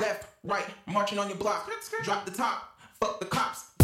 Left, right, marching on your block. Drop the top, fuck the cops.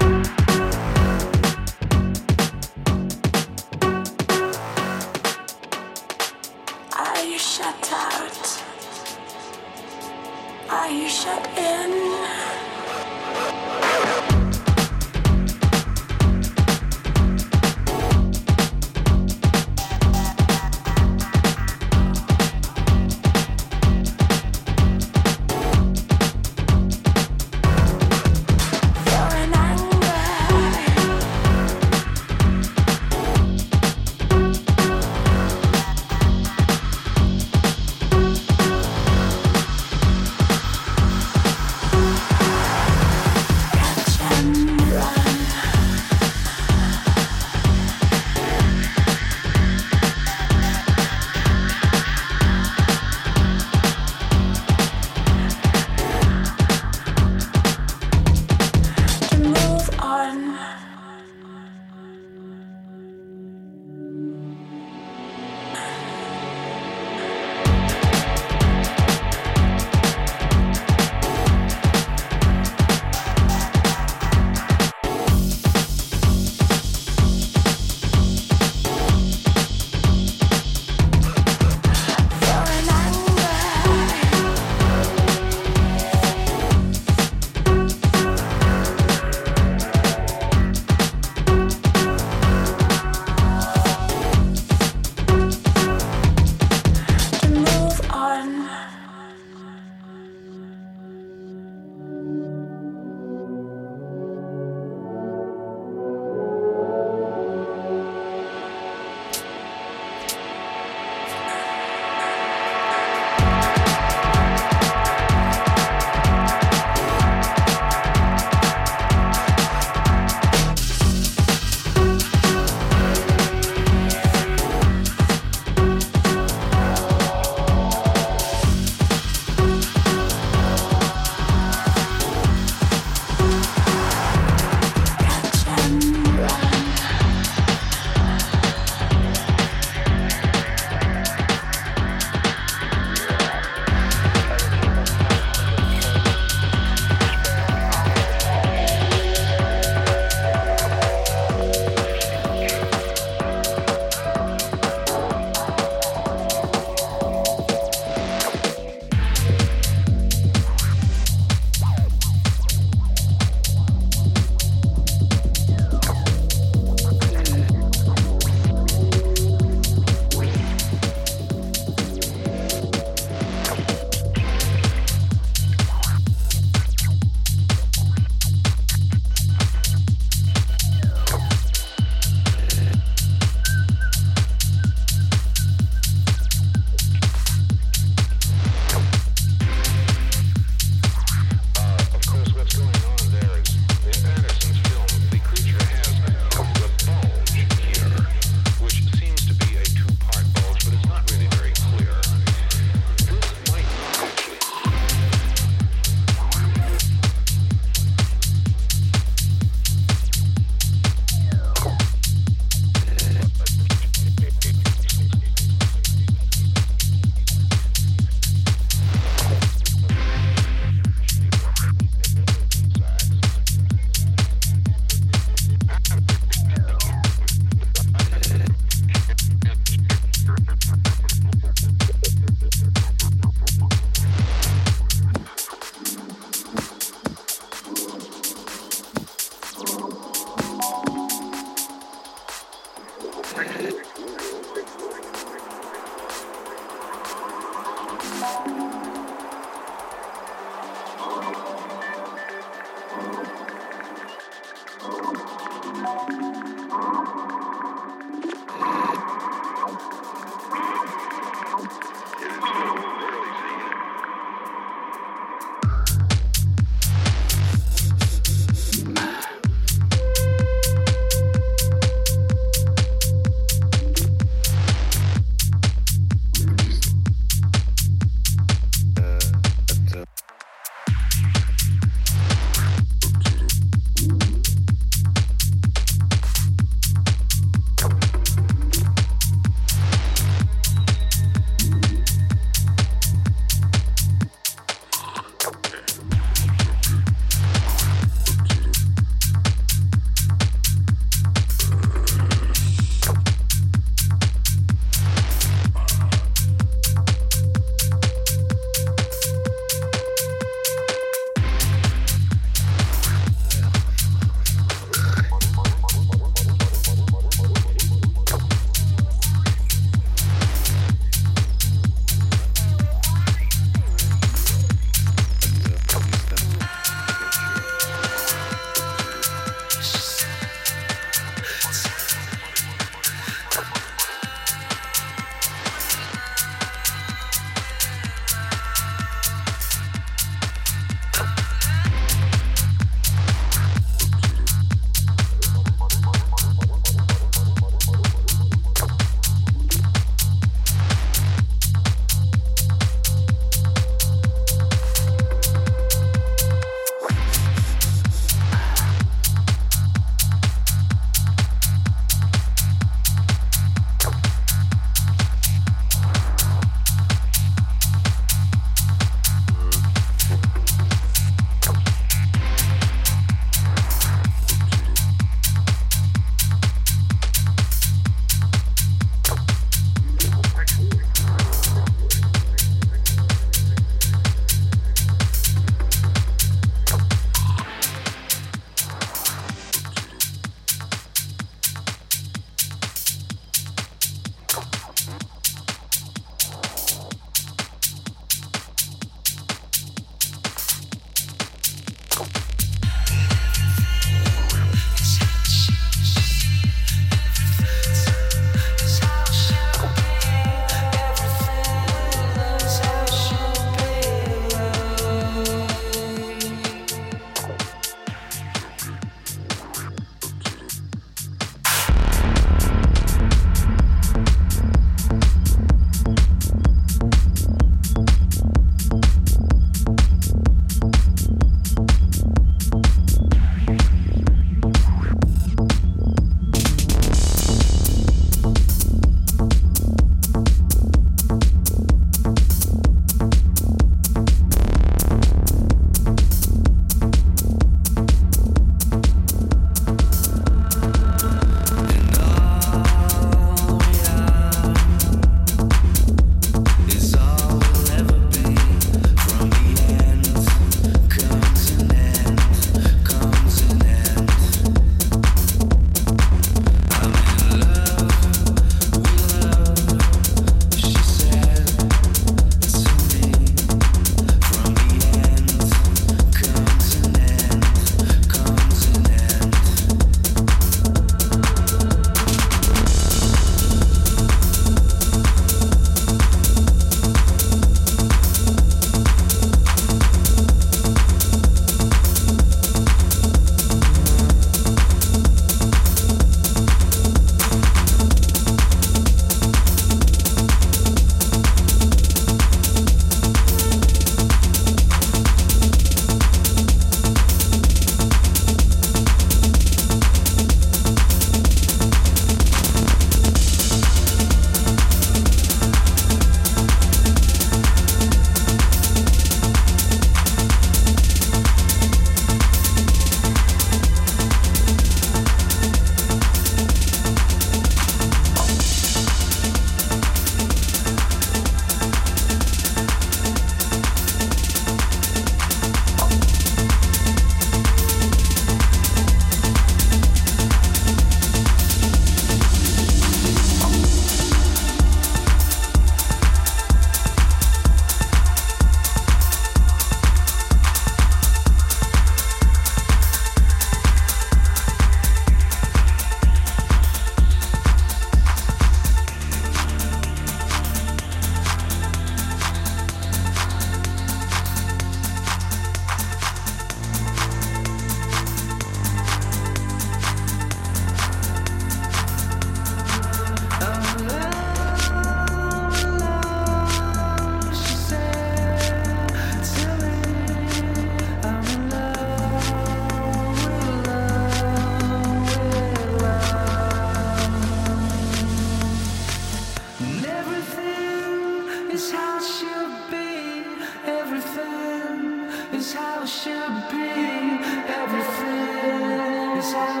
eyes.